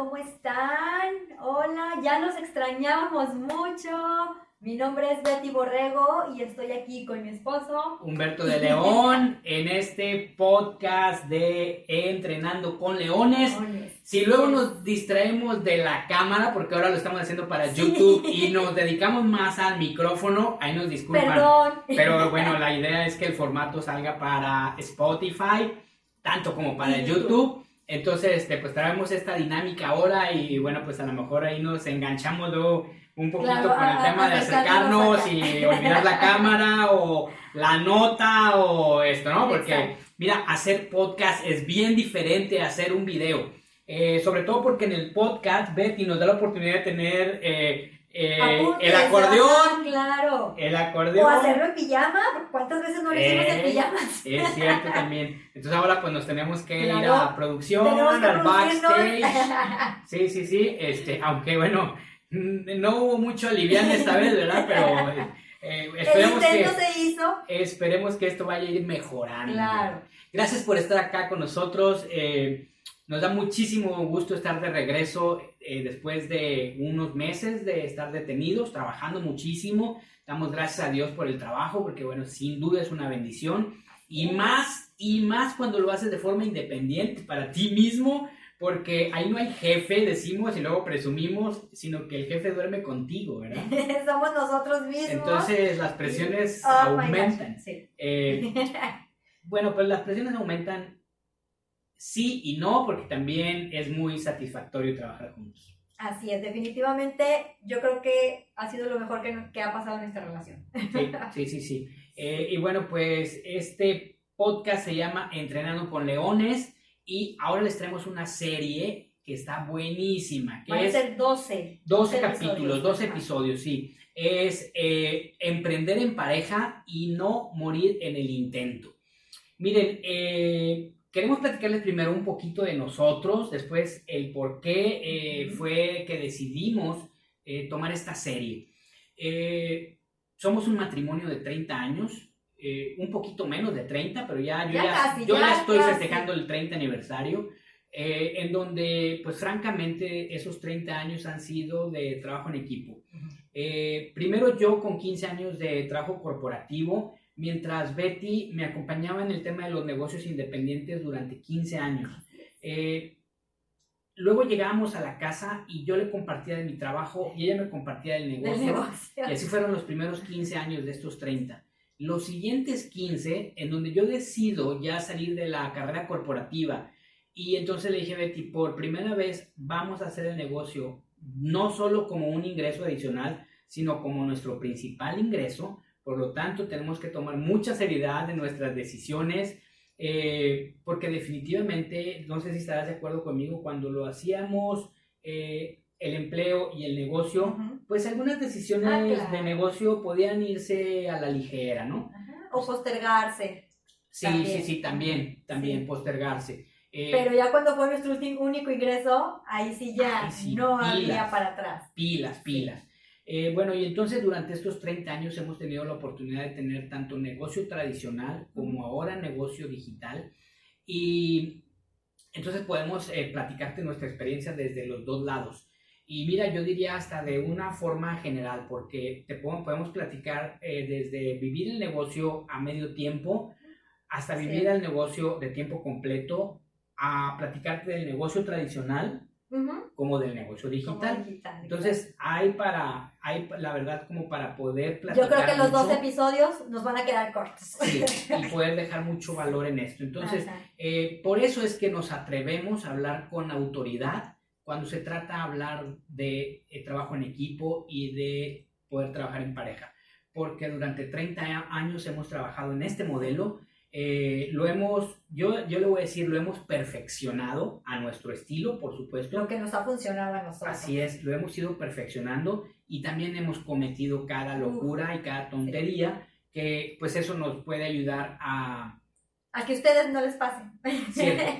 ¿cómo están? Hola, ya nos extrañábamos mucho. Mi nombre es Betty Borrego y estoy aquí con mi esposo Humberto de León en este podcast de Entrenando con Leones. Si luego nos distraemos de la cámara, porque ahora lo estamos haciendo para YouTube y nos dedicamos más al micrófono, ahí nos disculpan. Perdón. Pero bueno, la idea es que el formato salga para Spotify, tanto como para YouTube. Entonces, este, pues traemos esta dinámica ahora y bueno, pues a lo mejor ahí nos enganchamos un poquito con el tema de acercarnos y olvidar la cámara o la nota o esto, ¿no? Porque, mira, hacer podcast es bien diferente a hacer un video. Eh, sobre todo porque en el podcast Betty nos da la oportunidad de tener eh, eh, el acordeón. claro. El acordeón. O hacerlo en pijama. ¿Cuántas veces no lo hicimos en pijamas? Es cierto también. Entonces ahora pues nos tenemos que ir a producción, al backstage. Sí, sí, sí. Este, aunque bueno, no hubo mucho alivian esta vez, ¿verdad? Pero eh, esperemos que, se hizo. Esperemos que esto vaya a ir mejorando. Claro. Gracias por estar acá con nosotros. Eh, nos da muchísimo gusto estar de regreso eh, después de unos meses de estar detenidos, trabajando muchísimo. Damos gracias a Dios por el trabajo, porque bueno, sin duda es una bendición. Y más, y más cuando lo haces de forma independiente para ti mismo, porque ahí no hay jefe, decimos y luego presumimos, sino que el jefe duerme contigo, ¿verdad? Somos nosotros mismos. Entonces las presiones oh aumentan. Eh, bueno, pues las presiones aumentan sí y no, porque también es muy satisfactorio trabajar juntos. Así es, definitivamente yo creo que ha sido lo mejor que, ha pasado en esta relación. Sí, sí, sí. Eh, y bueno, pues este podcast se llama Entrenando con Leones y ahora les traemos una serie que está buenísima. Que Van a ser 12. 12, capítulos, 12 episodios, sí. Es eh, emprender en pareja y no morir en el intento. Miren, eh, Queremos platicarles primero un poquito de nosotros, después el por qué eh, fue que decidimos eh, tomar esta serie. Eh, somos un matrimonio de 30 años, un poquito menos de 30, pero ya yo ya, yo ya, estoy festejando el 30 aniversario, en donde pues francamente esos 30 años han sido de trabajo en equipo. primero yo con 15 años de trabajo corporativo, mientras Betty me acompañaba en el tema de los negocios independientes durante 15 años. Eh, luego llegábamos a la casa y yo le compartía de mi trabajo y ella me compartía del negocio, Y así fueron los primeros 15 años de estos 30. Los siguientes 15, en donde yo decido ya salir de la carrera corporativa, y entonces le dije a Betty, por primera vez vamos a hacer el negocio no solo como un ingreso adicional, sino como nuestro principal ingreso, por lo tanto, tenemos que tomar mucha seriedad en nuestras decisiones, eh, porque definitivamente, no sé si estarás de acuerdo conmigo, cuando lo hacíamos eh, el empleo y el negocio, pues algunas decisiones ah, de negocio podían irse a la ligera, ¿no? O postergarse. Sí, sí, sí, también, también postergarse. Eh, Pero ya cuando fue nuestro único ingreso, ahí sí ya no había para atrás. Pilas, pilas. Eh, bueno, y entonces durante estos 30 años hemos tenido la oportunidad de tener tanto negocio tradicional como ahora negocio digital. Y entonces podemos eh, platicarte nuestra experiencia desde los dos lados. Y mira, yo diría hasta de una forma general, porque te podemos, platicar eh, desde vivir el negocio a medio tiempo hasta vivir el negocio de tiempo completo, a platicarte del negocio tradicional como del negocio digital. Entonces, hay para, hay la verdad como para poder platicar. Yo creo que los dos episodios nos van a quedar cortos. Sí, y poder dejar mucho valor en esto. Entonces, eh, por eso es que nos atrevemos a hablar con autoridad cuando se trata de hablar de eh, trabajo en equipo y de poder trabajar en pareja. Porque durante 30 años hemos trabajado en este modelo eh, lo hemos, yo, yo le voy a decir, lo hemos perfeccionado a nuestro estilo, por supuesto. Lo que nos ha funcionado a nosotros. Así es, lo hemos ido perfeccionando y también hemos cometido cada locura y cada tontería que pues eso nos puede ayudar a... A que ustedes no les pasen.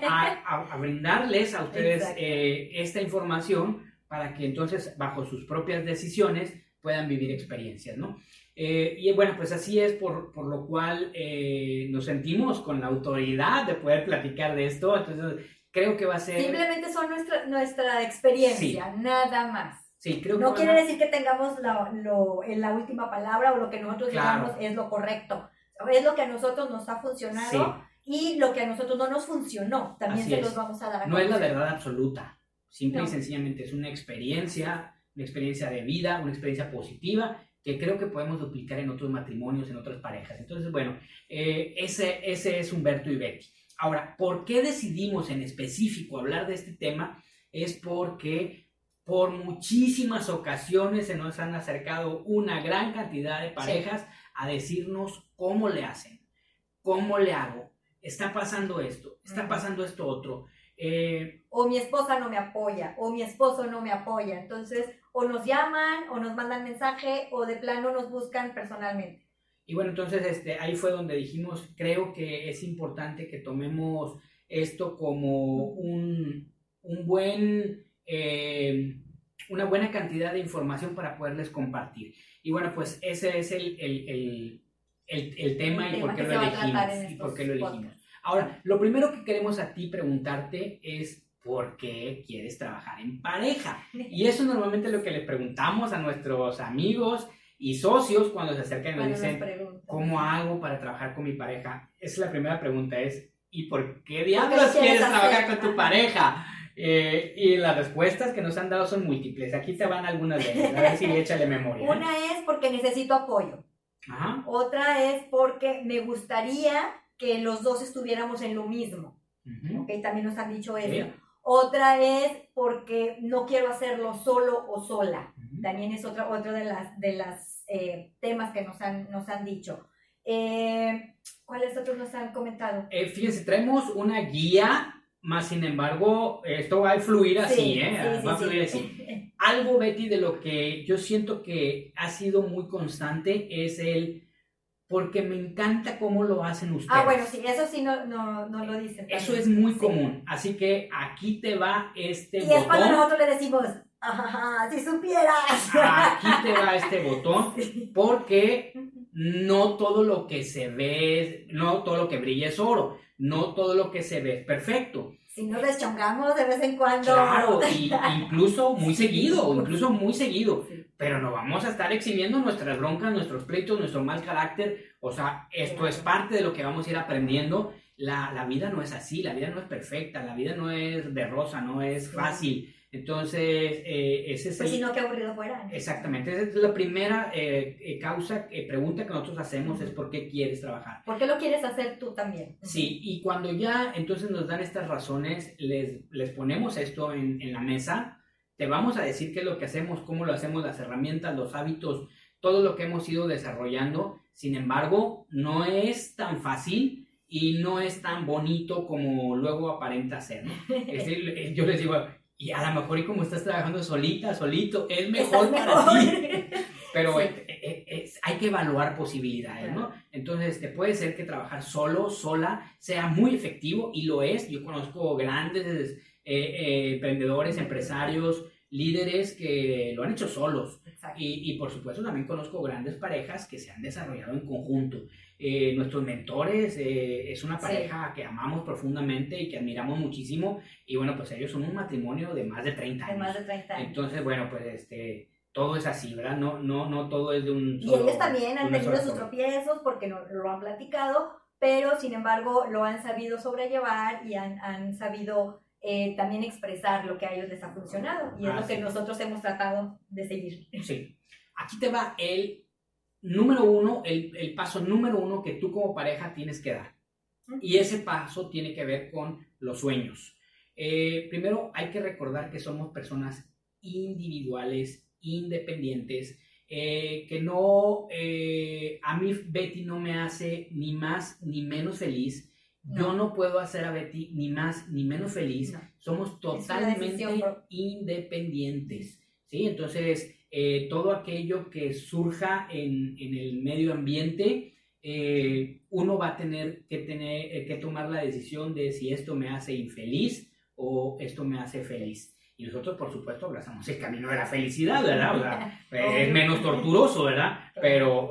a, brindarles a ustedes eh, esta información para que entonces bajo sus propias decisiones puedan vivir experiencias, ¿no? Eh, y bueno, pues así es por, lo cual eh, nos sentimos con la autoridad de poder platicar de esto. Entonces, creo que va a ser... Simplemente son nuestra, nuestra experiencia, nada más. Sí, creo que no quiere decir que tengamos la, lo, la última palabra o lo que nosotros digamos es lo correcto. Es lo que a nosotros nos ha funcionado y lo que a nosotros no nos funcionó. También se los vamos a dar a No es la verdad absoluta. Simple y sencillamente es una experiencia, una experiencia de vida, una experiencia positiva que creo que podemos duplicar en otros matrimonios, en otras parejas. Entonces, bueno, eh, ese, ese es Humberto y Betty. Ahora, ¿por qué decidimos en específico hablar de este tema? Es porque por muchísimas ocasiones se nos han acercado una gran cantidad de parejas a decirnos cómo le hacen, cómo le hago, está pasando esto, está pasando esto otro. Eh, o mi esposa no me apoya, o mi esposo no me apoya. Entonces, o nos llaman, o nos mandan mensaje, o de plano nos buscan personalmente. Y bueno, entonces este, ahí fue donde dijimos, creo que es importante que tomemos esto como un, un buen, eh, una buena cantidad de información para poderles compartir. Y bueno, pues ese es el, el, el, el tema, y, por qué lo elegimos, y por qué lo elegimos. Ahora, lo primero que queremos a ti preguntarte es por qué quieres trabajar en pareja. Y eso normalmente es lo que le preguntamos a nuestros amigos y socios cuando se acercan y nos dicen, ¿cómo hago para trabajar con mi pareja? Esa es la primera pregunta, es, ¿y por qué diablos quieres trabajar con tu pareja? Eh, y las respuestas que nos han dado son múltiples. Aquí te van algunas de ellas. A ver si échale memoria. Una es porque necesito apoyo. Otra es porque me gustaría que los dos estuviéramos en lo mismo. También nos han dicho eso. Otra es porque no quiero hacerlo solo o sola. También es otra, otro de las, de las eh, temas que nos han, nos han dicho. Eh, ¿Cuáles otros nos han comentado? Eh, fíjense, traemos una guía, más sin embargo, esto va a fluir así, ¿eh? va a fluir así. Algo, Betty, de lo que yo siento que ha sido muy constante es el porque me encanta cómo lo hacen ustedes. Ah, bueno, sí, eso sí no, no, no lo dicen. Eso es muy común, así que aquí te va este botón. Y es cuando nosotros le decimos, ajá, si supieras. Aquí te va este botón, porque no todo lo que se ve, no todo lo que brilla es oro, no todo lo que se ve es perfecto. Si nos deschongamos de vez en cuando. Claro, y incluso muy seguido, incluso muy seguido pero no vamos a estar exhibiendo nuestras broncas, nuestros pleitos, nuestro mal carácter. O sea, esto es parte de lo que vamos a ir aprendiendo. La, la, vida no es así, la vida no es perfecta, la vida no es de rosa, no es fácil. Entonces, eh, ese es pues si no, qué aburrido fuera. Exactamente, esa es la primera eh, eh, causa, pregunta que nosotros hacemos es ¿por qué quieres trabajar? ¿Por qué lo quieres hacer tú también? Sí, y cuando ya entonces nos dan estas razones, les, les ponemos esto en, en la mesa, te vamos a decir qué es lo que hacemos, cómo lo hacemos, las herramientas, los hábitos, todo lo que hemos ido desarrollando. Sin embargo, no es tan fácil y no es tan bonito como luego aparenta ser. Eh, yo les digo, y a lo mejor y como estás trabajando solita, solito, es mejor para ti. Pero eh, eh, hay que evaluar posibilidades, ¿no? Entonces, te este, puede ser que trabajar solo, sola, sea muy efectivo y lo es. Yo conozco grandes emprendedores, empresarios, líderes que lo han hecho solos. Y, y, por supuesto también conozco grandes parejas que se han desarrollado en conjunto. Eh, nuestros mentores eh, es una pareja que amamos profundamente y que admiramos muchísimo. Y bueno, pues ellos son un matrimonio de más de 30 años. De más de 30 años. Entonces, bueno, pues este, todo es así, ¿verdad? No, no, no todo es de un... Solo, y ellos también han tenido sus tropiezos porque no, lo han platicado, pero sin embargo lo han sabido sobrellevar y han, han sabido eh, también expresar lo que a ellos les ha funcionado y es lo que nosotros hemos tratado de seguir. Sí, aquí te va el número uno, el, el paso número uno que tú como pareja tienes que dar. Y ese paso tiene que ver con los sueños. Eh, primero hay que recordar que somos personas individuales, independientes, eh, que no, a mí Betty no me hace ni más ni menos feliz yo no puedo hacer a Betty ni más ni menos feliz. Somos totalmente independientes. ¿sí? Entonces, eh, todo aquello que surja en, el medio ambiente, eh, uno va a tener que, tener eh, que tomar la decisión de si esto me hace infeliz o esto me hace feliz. Y nosotros, por supuesto, abrazamos el camino de la felicidad, ¿verdad? es menos torturoso, ¿verdad? Pero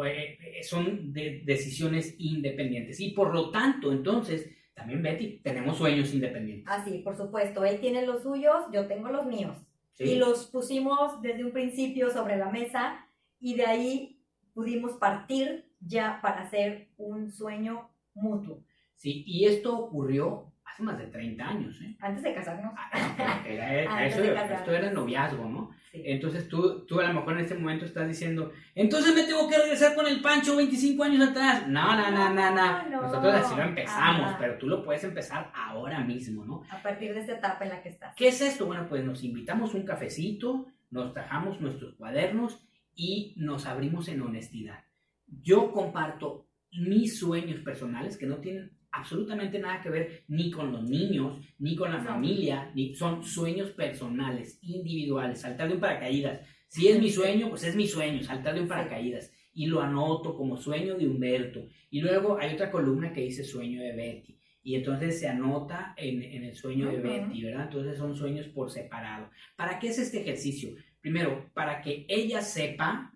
son decisiones independientes. Y por lo tanto, entonces, también Betty, tenemos sueños independientes. Ah, sí, por supuesto. Él tiene los suyos, yo tengo los míos. Y los pusimos desde un principio sobre la mesa y de ahí pudimos partir ya para hacer un sueño mutuo. Sí, y esto ocurrió hace más de 30 años, ¿eh? Antes de casarnos. Ah, era, eso, esto era noviazgo, ¿no? Entonces tú, tú a lo mejor en este momento estás diciendo, entonces me tengo que regresar con el Pancho 25 años atrás. No, no, no, no, no. Nosotros así lo empezamos, pero tú lo puedes empezar ahora mismo, ¿no? A partir de esta etapa en la que estás. ¿Qué es esto? Bueno, pues nos invitamos un cafecito, nos trajamos nuestros cuadernos y nos abrimos en honestidad. Yo comparto mis sueños personales que no tienen absolutamente nada que ver ni con los niños, ni con la familia, ni son sueños personales, individuales, saltar de un paracaídas. Si es mi sueño, pues es mi sueño, saltar de un paracaídas. Y lo anoto como sueño de Humberto. Y luego hay otra columna que dice sueño de Betty. Y entonces se anota en, en el sueño de Betty, ¿verdad? Entonces son sueños por separado. ¿Para qué es este ejercicio? Primero, para que ella sepa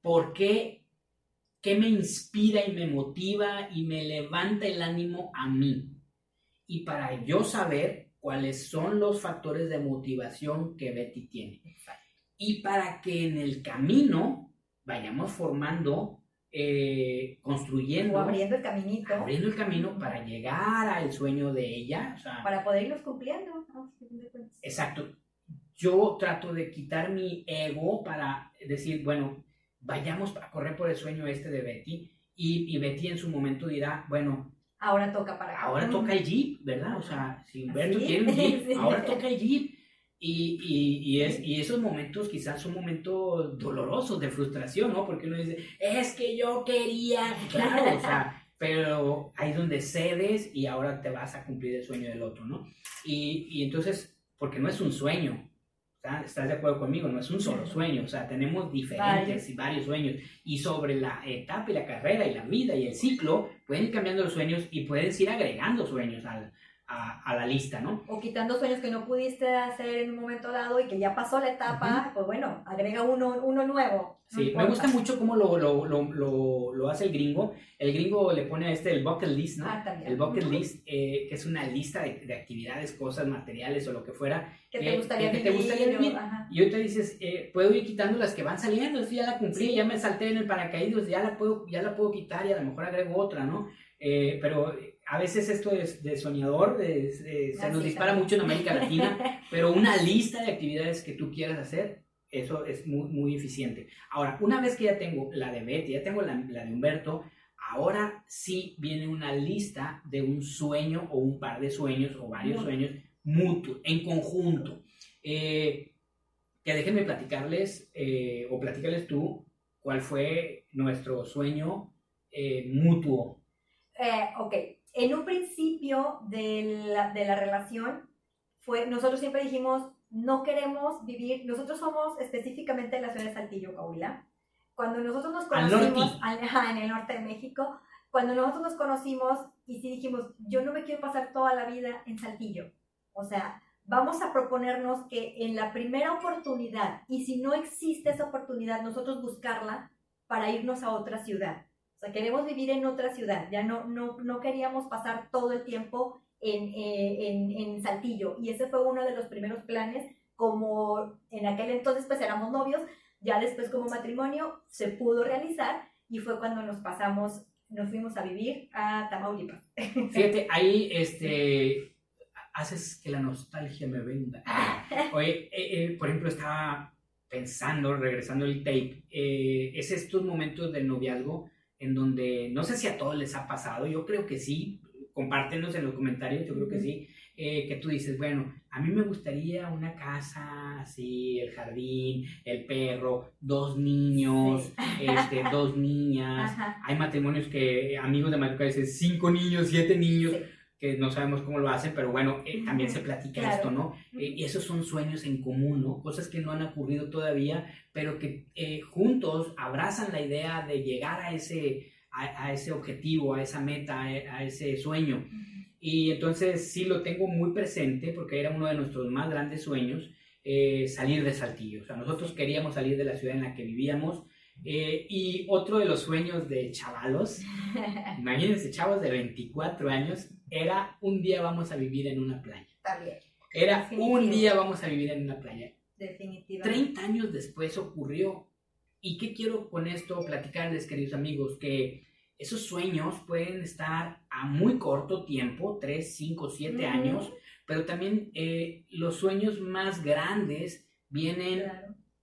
por qué ¿Qué me inspira y me motiva y me levanta el ánimo a mí? Y para yo saber cuáles son los factores de motivación que Betty tiene. Y para que en el camino vayamos formando, eh, construyendo. O abriendo el caminito. Abriendo el camino para llegar al sueño de ella. para poder irlos cumpliendo. Exacto. Yo trato de quitar mi ego para decir, bueno, vayamos a correr por el sueño este de Betty y, y Betty en su momento dirá, bueno, ahora toca para Ahora toca el Jeep, ¿verdad? O sea, si Humberto quiere un Jeep, ahora toca el Jeep. Y, y, y, es, y esos momentos quizás son momentos dolorosos de frustración, ¿no? Porque uno dice, es que yo quería, claro, o sea, pero ahí es donde cedes y ahora te vas a cumplir el sueño del otro, ¿no? Y, y entonces, porque no es un sueño, ¿Estás de acuerdo conmigo? No es un solo sueño, o sea, tenemos diferentes y varios sueños. Y sobre la etapa y la carrera y la vida y el ciclo, pueden ir cambiando los sueños y puedes ir agregando sueños al, a, la lista, ¿no? O quitando sueños que no pudiste hacer en un momento dado y que ya pasó la etapa, pues bueno, agrega uno, uno nuevo. Sí, me gusta mucho cómo lo, lo, lo, lo, hace el gringo. El gringo le pone a este el bucket list, ¿no? Ah, también. El bucket list, eh, que es una lista de, de, actividades, cosas, materiales o lo que fuera. Que te gustaría que, vivir. te gustaría vivir. Y hoy te dices, eh, puedo ir quitando las que van saliendo, esto ya la cumplí, ya me salté en el paracaídas, ya la puedo, ya la puedo quitar y a lo mejor agrego otra, ¿no? Eh, pero a veces esto es de soñador, se nos dispara mucho en América Latina, pero una lista de actividades que tú quieras hacer, eso es muy, muy eficiente. Ahora, una vez que ya tengo la de Betty, ya tengo la, de Humberto, ahora sí viene una lista de un sueño o un par de sueños o varios sueños mutuos, en conjunto. Eh, que déjenme platicarles eh, o platicarles tú cuál fue nuestro sueño eh, mutuo. ok, en un principio de la, de la relación, fue, nosotros siempre dijimos, no queremos vivir, nosotros somos específicamente en la ciudad de Saltillo, Coahuila. Cuando nosotros nos conocimos, en el norte de México, cuando nosotros nos conocimos y sí dijimos, yo no me quiero pasar toda la vida en Saltillo. O sea, vamos a proponernos que en la primera oportunidad, y si no existe esa oportunidad, nosotros buscarla para irnos a otra ciudad. Sea, queremos vivir en otra ciudad, ya no, no, no queríamos pasar todo el tiempo en, eh, en, en, Saltillo. Y ese fue uno de los primeros planes, como en aquel entonces pues éramos novios, ya después como matrimonio se pudo realizar y fue cuando nos pasamos, nos fuimos a vivir a Tamaulipas. Fíjate, ahí este, haces que la nostalgia me venga. Oye, eh, eh, por ejemplo, estaba pensando, regresando el tape, es estos momentos del noviazgo en donde no sé si a todos les ha pasado, yo creo que sí, compártenos en los comentarios, yo creo que sí, eh, que tú dices, bueno, a mí me gustaría una casa así, el jardín, el perro, dos niños, este, dos niñas, hay matrimonios que, amigos de matrimonio dicen cinco niños, siete niños. Que no sabemos cómo lo hacen, pero bueno, eh, también se platica esto, ¿no? Eh, y esos son sueños en común, ¿no? Cosas que no han ocurrido todavía, pero que juntos abrazan la idea de llegar a ese, a, ese objetivo, a esa meta, a, ese sueño. Y entonces sí lo tengo muy presente porque era uno de nuestros más grandes sueños, eh, salir de Saltillo. O sea, nosotros queríamos salir de la ciudad en la que vivíamos, Eh, y otro de los sueños de chavalos, imagínense, chavos de 24 años, era un día vamos a vivir en una playa. También. Era un día vamos a vivir en una playa. Definitivamente. 30 años después ocurrió. ¿Y qué quiero con esto platicarles, queridos amigos? Que esos sueños pueden estar a muy corto tiempo, 3, 5, 7 años, pero también eh, los sueños más grandes vienen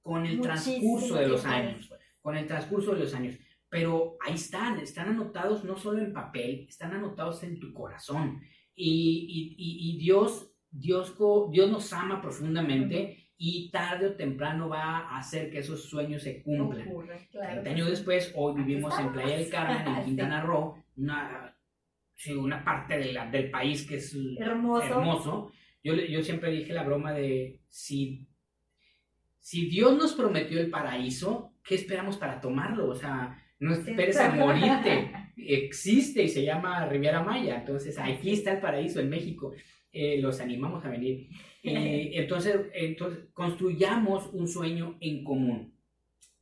con el transcurso de los años, con el transcurso de los años. Pero ahí están, están anotados no solo en papel, están anotados en tu corazón. Y, y, y Dios, Dios, Dios nos ama profundamente y tarde o temprano va a hacer que esos sueños se cumplan. Ocurre, años después, hoy vivimos en Playa del Carmen, en Quintana Roo, una, una parte de la, del país que es hermoso. hermoso. Yo, yo siempre dije la broma de si, si Dios nos prometió el paraíso, ¿qué esperamos para tomarlo? O sea, no esperes a morirte. Existe y se llama Riviera Maya. Entonces, aquí está el paraíso en México. Eh, los animamos a venir. Eh, entonces, entonces, construyamos un sueño en común.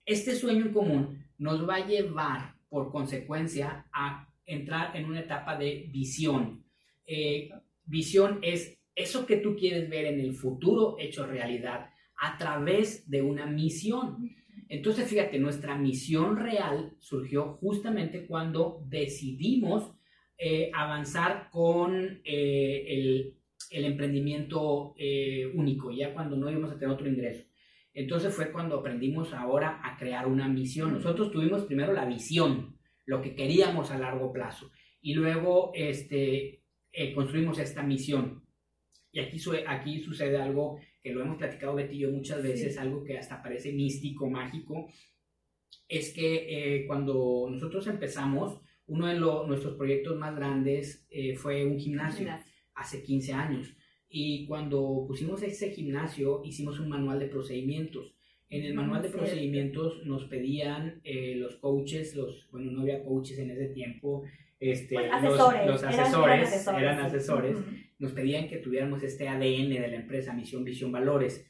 Este sueño en común nos va a llevar, por consecuencia, a entrar en una etapa de visión. Eh, visión es eso que tú quieres ver en el futuro hecho realidad a través de una misión. Entonces, fíjate, nuestra misión real surgió justamente cuando decidimos eh, avanzar con el el emprendimiento eh, único, ya cuando no íbamos a tener otro ingreso. Entonces fue cuando aprendimos ahora a crear una misión. Nosotros tuvimos primero la visión, lo que queríamos a largo plazo, y luego este, eh, construimos esta misión. Y aquí, aquí sucede algo que lo hemos platicado Betty y yo muchas veces, algo que hasta parece místico, mágico, es que eh, cuando nosotros empezamos, uno de nuestros proyectos más grandes fue un gimnasio hace 15 años. Y cuando pusimos ese gimnasio, hicimos un manual de procedimientos. En el manual de procedimientos nos pedían eh, los coaches, los, bueno, no había coaches en ese tiempo, este, pues, los, asesores, eran, asesores, nos pedían que tuviéramos este ADN de la empresa, misión, visión, valores.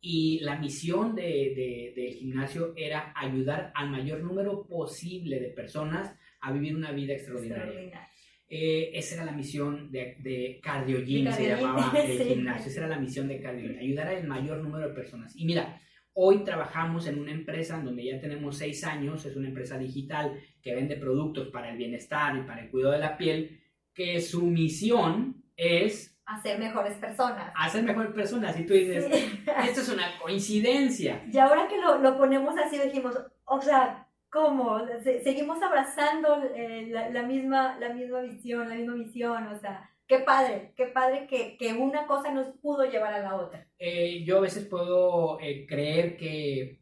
Y la misión de, del gimnasio era ayudar al mayor número posible de personas a vivir una vida extraordinaria. Eh, esa era la misión de, de Cardio Gym, se llamaba el gimnasio. Esa era la misión de Cardio Gym, ayudar al mayor número de personas. Y mira, hoy trabajamos en una empresa donde ya tenemos seis años, es una empresa digital que vende productos para el bienestar y para el cuidado de la piel, que su misión es... Hacer mejores personas. Hacer mejores personas. Y tú dices, esto es una coincidencia. Y ahora que lo, lo ponemos así, dijimos, o sea, ¿cómo? seguimos abrazando eh, la, misma, la misma visión, la misma misión, o sea, qué padre, qué padre que, que una cosa nos pudo llevar a la otra. Eh, yo a veces puedo eh, creer que,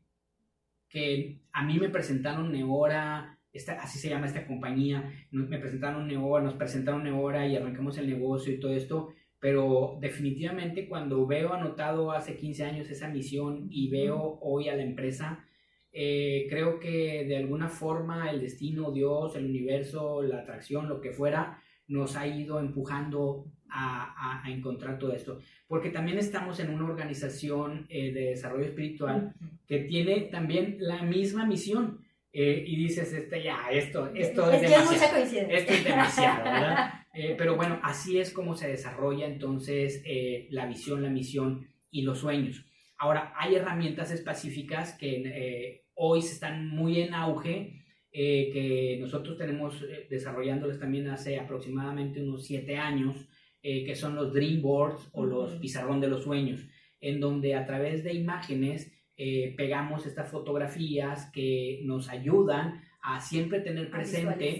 que a mí me presentaron Neora, esta, así se llama esta compañía, me presentaron Neora, nos presentaron Neora y arrancamos el negocio y todo esto, pero definitivamente cuando veo anotado hace 15 años esa misión y veo hoy a la empresa, eh, creo que de alguna forma el destino, Dios, el universo, la atracción, lo que fuera, nos ha ido empujando a, encontrar todo esto. Porque también estamos en una organización eh, de desarrollo espiritual que tiene también la misma misión. Eh, y dices, este, ya, esto, esto es, demasiado. Esto es demasiado, ¿verdad? pero bueno, así es como se desarrolla entonces la visión, la misión y los sueños. Ahora, hay herramientas específicas que hoy se están muy en auge, eh, que nosotros tenemos eh, desarrollándoles también hace aproximadamente unos siete años, eh, que son los Dream Boards o los pizarrón de los sueños, en donde a través de imágenes pegamos estas fotografías que nos ayudan a siempre tener presente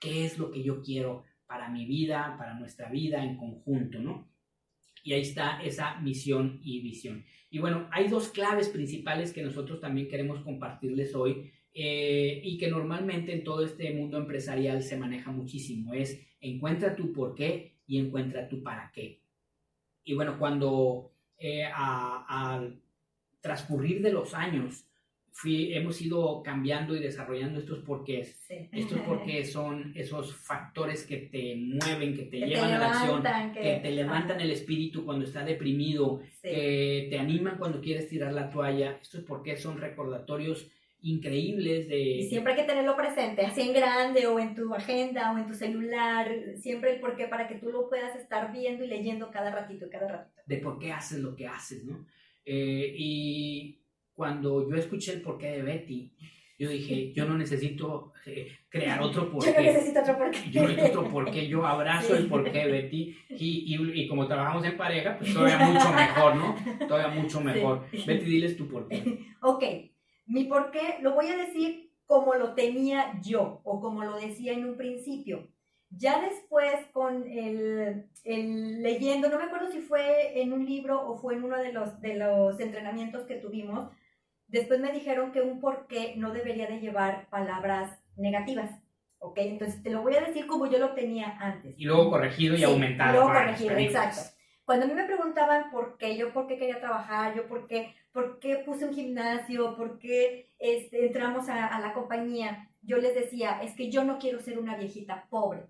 qué es lo que yo quiero para mi vida, para nuestra vida en conjunto, ¿no? Y ahí está esa misión y visión. Y bueno, hay dos claves principales que nosotros también queremos compartirles hoy eh, y que normalmente en todo este mundo empresarial se maneja muchísimo. Es encuentra tu por qué y encuentra tu para qué. Y bueno, cuando eh, al transcurrir de los años hemos ido cambiando y desarrollando estos porqués. Estos porqués son esos factores que te mueven, que te llevan a la acción, que, te levantan el espíritu cuando estás deprimido, que te animan cuando quieres tirar la toalla. Estos porqués son recordatorios increíbles de... Y siempre hay que tenerlo presente, así en grande o en tu agenda o en tu celular, siempre el porqué para que tú lo puedas estar viendo y leyendo cada ratito, cada ratito. De por qué haces lo que haces, ¿no? Eh, y cuando yo escuché el porqué de Betty, yo dije, yo no necesito eh, crear otro porqué. Yo no necesito otro porqué. Yo necesito otro porqué, yo abrazo el porqué de Betty y, y, y, como trabajamos en pareja, pues todavía mucho mejor, ¿no? Todavía mucho mejor. Betty, diles tu porqué. Ok, mi porqué lo voy a decir como lo tenía yo o como lo decía en un principio. Ya después con el, el, leyendo, no me acuerdo si fue en un libro o fue en uno de los, de los entrenamientos que tuvimos, Después me dijeron que un porqué no debería de llevar palabras negativas. ¿Ok? Entonces te lo voy a decir como yo lo tenía antes. Y luego corregido y aumentado. luego corregido, exacto. Cuando a mí me preguntaban por qué, yo por qué quería trabajar, yo por qué, por qué puse un gimnasio, por qué este, entramos a, a la compañía, yo les decía, es que yo no quiero ser una viejita pobre.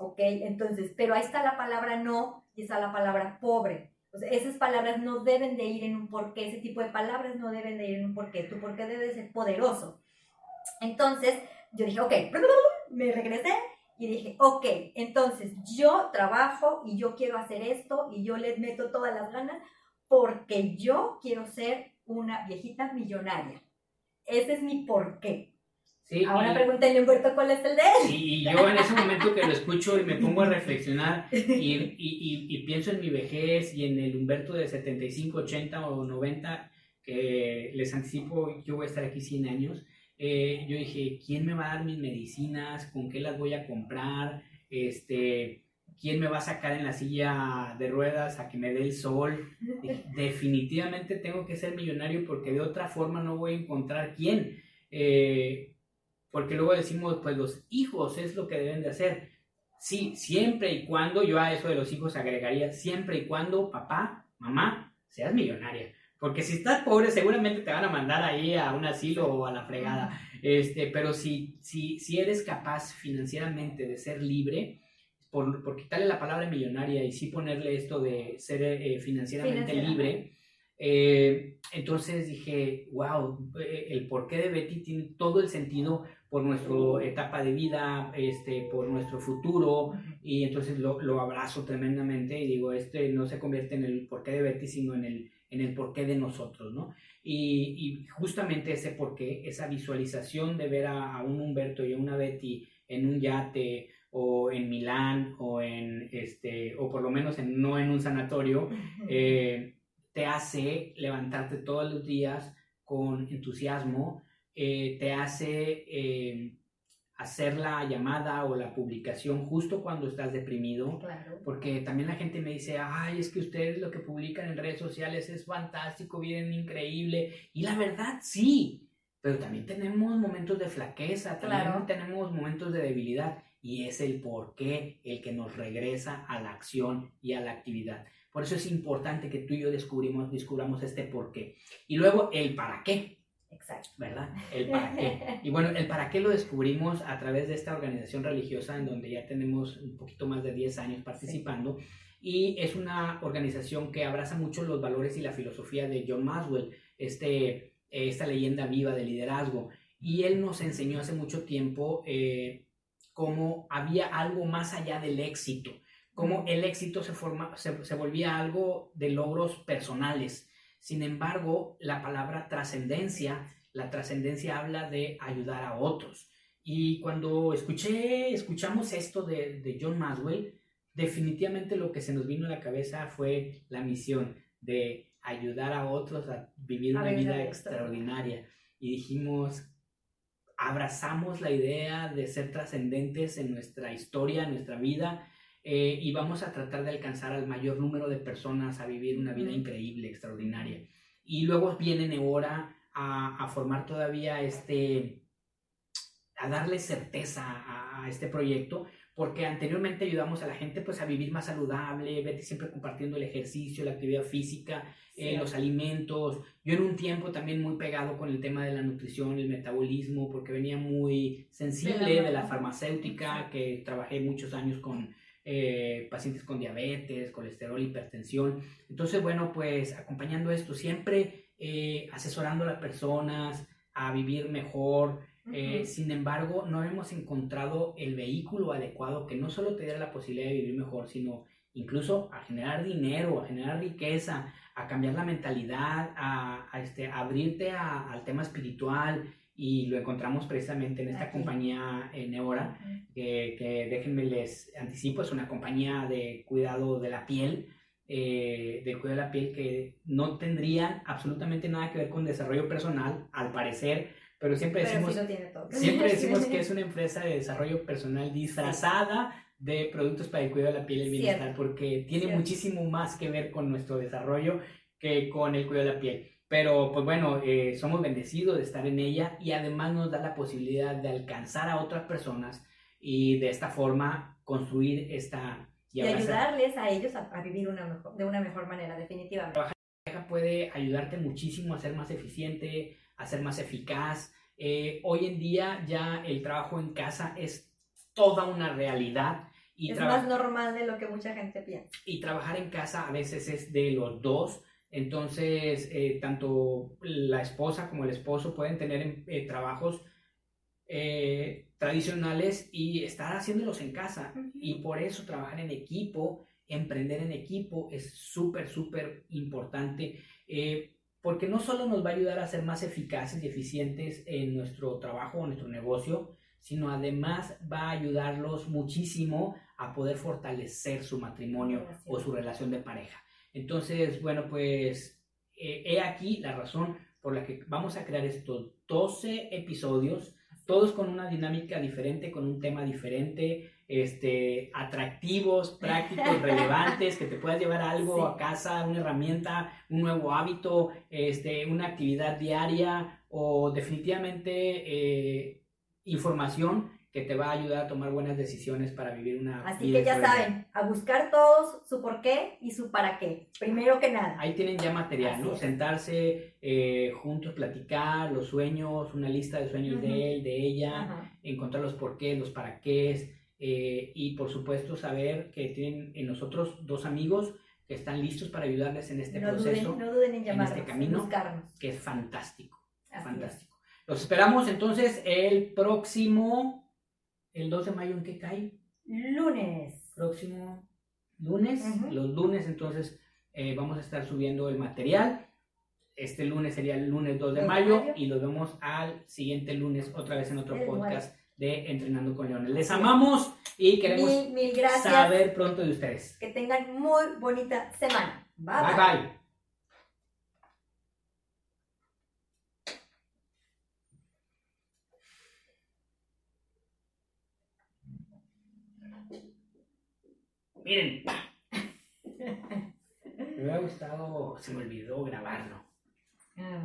¿Ok? Entonces, pero ahí está la palabra no y está la palabra pobre esas palabras no deben de ir en un porqué, ese tipo de palabras no deben de ir en un porqué, tu porqué debe ser poderoso. Entonces, yo dije, ok, me regresé y dije, ok, entonces yo trabajo y yo quiero hacer esto y yo le meto todas las ganas porque yo quiero ser una viejita millonaria. Ese es mi porqué. Ahora pregúntale Humberto cuál es el de él. y yo en ese momento que lo escucho y me pongo a reflexionar y, y, pienso en mi vejez y en el Humberto de 75, 80 o 90, que les anticipo, yo voy a estar aquí 100 años. Eh, yo dije, ¿quién me va a dar mis medicinas? ¿Con qué las voy a comprar? Este, ¿Quién me va a sacar en la silla de ruedas a que me dé el sol? Definitivamente tengo que ser millonario porque de otra forma no voy a encontrar quién. Eh, porque luego decimos, pues los hijos es lo que deben de hacer. Sí, siempre y cuando, yo a eso de los hijos agregaría, siempre y cuando papá, mamá, seas millonaria. Porque si estás pobre, seguramente te van a mandar ahí a un asilo o a la fregada. Este, pero si, si, si eres capaz financieramente de ser libre, por, por quitarle la palabra millonaria y sí ponerle esto de ser eh, financieramente libre, eh, entonces dije, wow, eh, el porqué de Betty tiene todo el sentido por nuestra etapa de vida, este, por nuestro futuro, y entonces lo, lo, abrazo tremendamente y digo, este no se convierte en el porqué de Betty, sino en el, en el porqué de nosotros, ¿no? Y, y justamente ese porqué, esa visualización de ver a, a, un Humberto y a una Betty en un yate o en Milán o en, este, o por lo menos en, no en un sanatorio, eh, te hace levantarte todos los días con entusiasmo, eh, te hace eh, hacer la llamada o la publicación justo cuando estás deprimido. Porque también la gente me dice, ay, es que ustedes lo que publican en redes sociales es fantástico, bien increíble. Y la verdad, sí. Pero también tenemos momentos de flaqueza, también tenemos momentos de debilidad. Y es el por qué el que nos regresa a la acción y a la actividad. Por eso es importante que tú y yo descubrimos, descubramos este por qué. Y luego el para qué. Exacto. ¿Verdad? El para qué. Y bueno, el para qué lo descubrimos a través de esta organización religiosa en donde ya tenemos un poquito más de 10 años participando. Y es una organización que abraza mucho los valores y la filosofía de John Maswell, este, esta leyenda viva de liderazgo. Y él nos enseñó hace mucho tiempo eh, cómo había algo más allá del éxito, cómo el éxito se, forma, se, se volvía algo de logros personales sin embargo, la palabra trascendencia, la trascendencia habla de ayudar a otros. Y cuando escuché, escuchamos esto de, John Maswell, definitivamente lo que se nos vino a la cabeza fue la misión de ayudar a otros a vivir una vida extraordinaria. Y dijimos, abrazamos la idea de ser trascendentes en nuestra historia, en nuestra vida, eh, y vamos a tratar de alcanzar al mayor número de personas a vivir una vida increíble, extraordinaria. Y luego viene Nebora a, a formar todavía este, a darle certeza a, este proyecto, porque anteriormente ayudamos a la gente pues a vivir más saludable, vete siempre compartiendo el ejercicio, la actividad física, eh, los alimentos. Yo en un tiempo también muy pegado con el tema de la nutrición, el metabolismo, porque venía muy sensible de la farmacéutica, que trabajé muchos años con eh, pacientes con diabetes, colesterol, hipertensión. Entonces, bueno, pues acompañando esto, siempre eh, asesorando a las personas, a vivir mejor. Eh, sin embargo, no hemos encontrado el vehículo adecuado que no solo te diera la posibilidad de vivir mejor, sino incluso a generar dinero, a generar riqueza, a cambiar la mentalidad, a, este, abrirte al tema espiritual. Y lo encontramos precisamente en esta compañía en Neora, que, que déjenme les anticipo, es una compañía de cuidado de la piel, eh, de cuidado de la piel que no tendrían absolutamente nada que ver con desarrollo personal, al parecer, pero siempre decimos, siempre decimos que es una empresa de desarrollo personal disfrazada de productos para el cuidado de la piel y el bienestar, porque tiene muchísimo más que ver con nuestro desarrollo que con el cuidado de la piel. Pero pues bueno, eh, somos bendecidos de estar en ella y además nos da la posibilidad de alcanzar a otras personas y de esta forma construir esta... Y, ayudarles a ellos a, vivir una mejor, de una mejor manera, definitivamente. Trabajar puede ayudarte muchísimo a ser más eficiente, a ser más eficaz. Eh, hoy en día ya el trabajo en casa es toda una realidad. Y es más normal de lo que mucha gente piensa. Y trabajar en casa a veces es de los dos. Entonces, eh, tanto la esposa como el esposo pueden tener eh, trabajos tradicionales y estar haciéndolos en casa. Y por eso trabajar en equipo, emprender en equipo es súper, súper importante porque no solo nos va a ayudar a ser más eficaces y eficientes en nuestro trabajo o nuestro negocio, sino además va a ayudarlos muchísimo a poder fortalecer su matrimonio o su relación de pareja. Entonces, bueno, pues eh, he aquí la razón por la que vamos a crear estos 12 episodios, todos con una dinámica diferente, con un tema diferente, este, atractivos, prácticos, relevantes, que te puedas llevar algo a casa, una herramienta, un nuevo hábito, este, una actividad diaria o definitivamente eh, información que te va a ayudar a tomar buenas decisiones para vivir una Así que ya saben, a buscar todos su por qué y su para qué, primero que nada. Ahí tienen ya material, ¿no? Sentarse eh, juntos, platicar los sueños, una lista de sueños de él, de ella, encontrar los por qué, los para qué, eh, y por supuesto saber que tienen en nosotros dos amigos que están listos para ayudarles en este proceso, no duden en, en este camino, que es fantástico, fantástico. Los esperamos entonces el próximo, el 2 de mayo, ¿en qué cae? Lunes. Próximo lunes, los lunes entonces eh, vamos a estar subiendo el material. Este lunes sería el lunes 2 de mayo, y lo vemos al siguiente lunes otra vez en otro podcast de Entrenando con Leones. Les amamos y queremos saber pronto de ustedes. Que tengan muy bonita semana. Bye bye. bye. Miren. Me hubiera gustado, se me olvidó grabarlo. Ah.